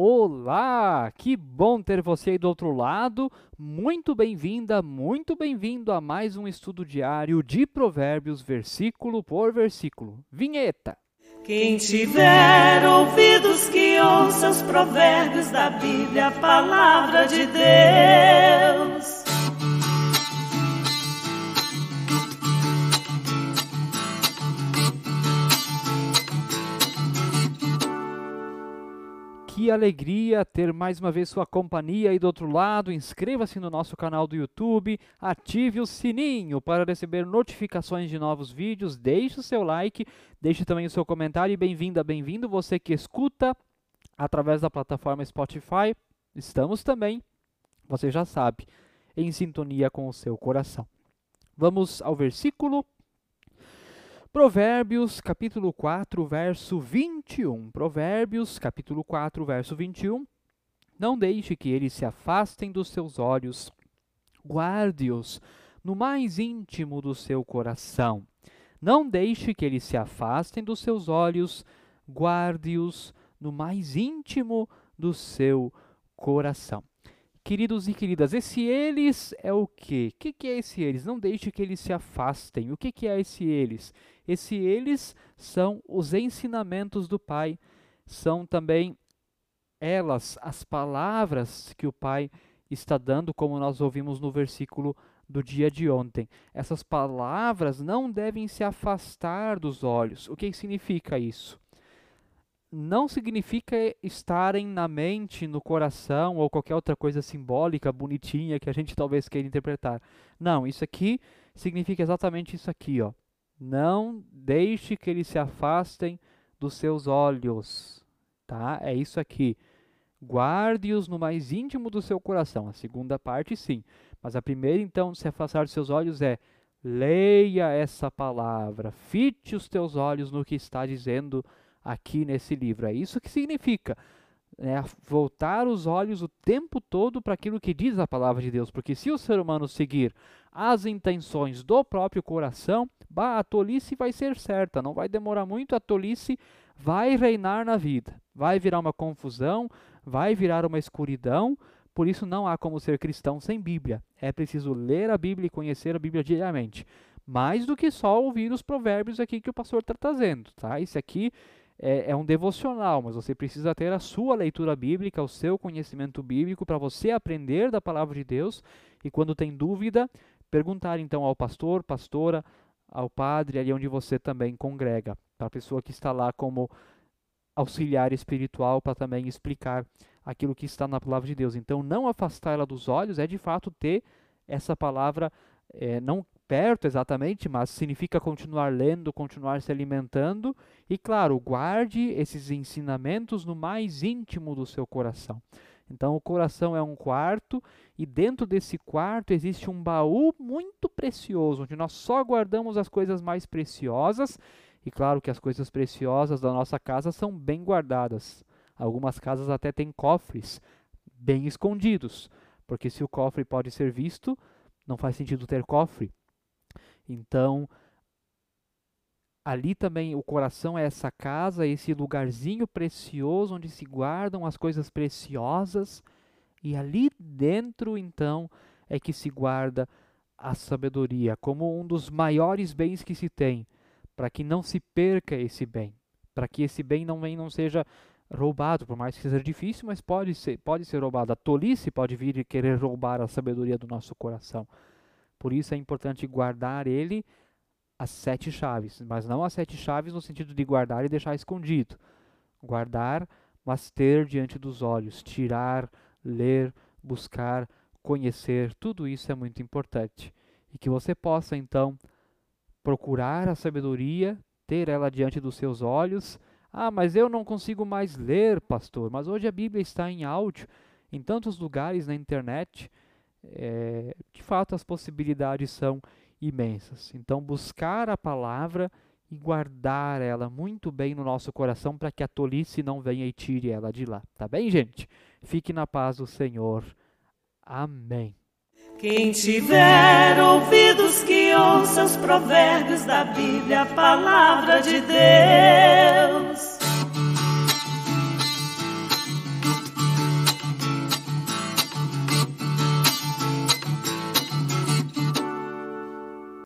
Olá, que bom ter você aí do outro lado. Muito bem-vinda, muito bem-vindo a mais um estudo diário de Provérbios, versículo por versículo. Vinheta. Quem tiver ouvidos que ouça os provérbios da Bíblia, a palavra de Deus. Que alegria ter mais uma vez sua companhia aí do outro lado. Inscreva-se no nosso canal do YouTube, ative o sininho para receber notificações de novos vídeos, deixe o seu like, deixe também o seu comentário e bem-vinda, bem-vindo você que escuta através da plataforma Spotify. Estamos também, você já sabe, em sintonia com o seu coração. Vamos ao versículo Provérbios, capítulo 4, verso 21. Provérbios, capítulo 4, verso 21. Não deixe que eles se afastem dos seus olhos, guarde-os no mais íntimo do seu coração. Não deixe que eles se afastem dos seus olhos, guarde-os no mais íntimo do seu coração. Queridos e queridas, esse eles é o quê? O que, que é esse eles? Não deixe que eles se afastem. O que, que é esse eles? Esse eles são os ensinamentos do Pai, são também elas, as palavras que o Pai está dando, como nós ouvimos no versículo do dia de ontem. Essas palavras não devem se afastar dos olhos. O que significa isso? Não significa estarem na mente, no coração ou qualquer outra coisa simbólica, bonitinha que a gente talvez queira interpretar. Não, isso aqui significa exatamente isso aqui, ó. Não deixe que eles se afastem dos seus olhos, tá? É isso aqui. Guarde-os no mais íntimo do seu coração. A segunda parte, sim. Mas a primeira, então, se afastar dos seus olhos é leia essa palavra, fite os teus olhos no que está dizendo aqui nesse livro. É isso que significa. É voltar os olhos o tempo todo para aquilo que diz a palavra de Deus, porque se o ser humano seguir as intenções do próprio coração, bah, a tolice vai ser certa, não vai demorar muito, a tolice vai reinar na vida, vai virar uma confusão, vai virar uma escuridão, por isso não há como ser cristão sem Bíblia. É preciso ler a Bíblia e conhecer a Bíblia diariamente. Mais do que só ouvir os provérbios aqui que o pastor está trazendo, tá? Isso aqui é, é, um devocional, mas você precisa ter a sua leitura bíblica, o seu conhecimento bíblico para você aprender da palavra de Deus e quando tem dúvida, perguntar então ao pastor, pastora, ao padre, ali onde você também congrega, para a pessoa que está lá como auxiliar espiritual para também explicar aquilo que está na palavra de Deus. Então, não afastar ela dos olhos é de fato ter essa palavra, é, não perto exatamente, mas significa continuar lendo, continuar se alimentando e, claro, guarde esses ensinamentos no mais íntimo do seu coração. Então, o coração é um quarto e dentro desse quarto existe um baú muito precioso, onde nós só guardamos as coisas mais preciosas. E claro que as coisas preciosas da nossa casa são bem guardadas. Algumas casas até têm cofres bem escondidos, porque se o cofre pode ser visto, não faz sentido ter cofre. Então, ali também o coração é essa casa, esse lugarzinho precioso onde se guardam as coisas preciosas, e ali dentro, então, é que se guarda a sabedoria como um dos maiores bens que se tem, para que não se perca esse bem, para que esse bem não, não seja roubado, por mais que seja difícil, mas pode ser, pode ser roubado. A tolice pode vir e querer roubar a sabedoria do nosso coração. Por isso é importante guardar ele as sete chaves, mas não as sete chaves no sentido de guardar e deixar escondido. Guardar, mas ter diante dos olhos, tirar, ler, buscar, conhecer, tudo isso é muito importante. E que você possa então procurar a sabedoria, ter ela diante dos seus olhos. Ah, mas eu não consigo mais ler, pastor. Mas hoje a Bíblia está em áudio, em tantos lugares na internet é, de fato as possibilidades são imensas. Então, buscar a palavra e guardar ela muito bem no nosso coração para que a tolice não venha e tire ela de lá. Tá bem, gente? Fique na paz do Senhor. Amém. Quem tiver ouvidos que ouça os provérbios da Bíblia, a palavra de Deus.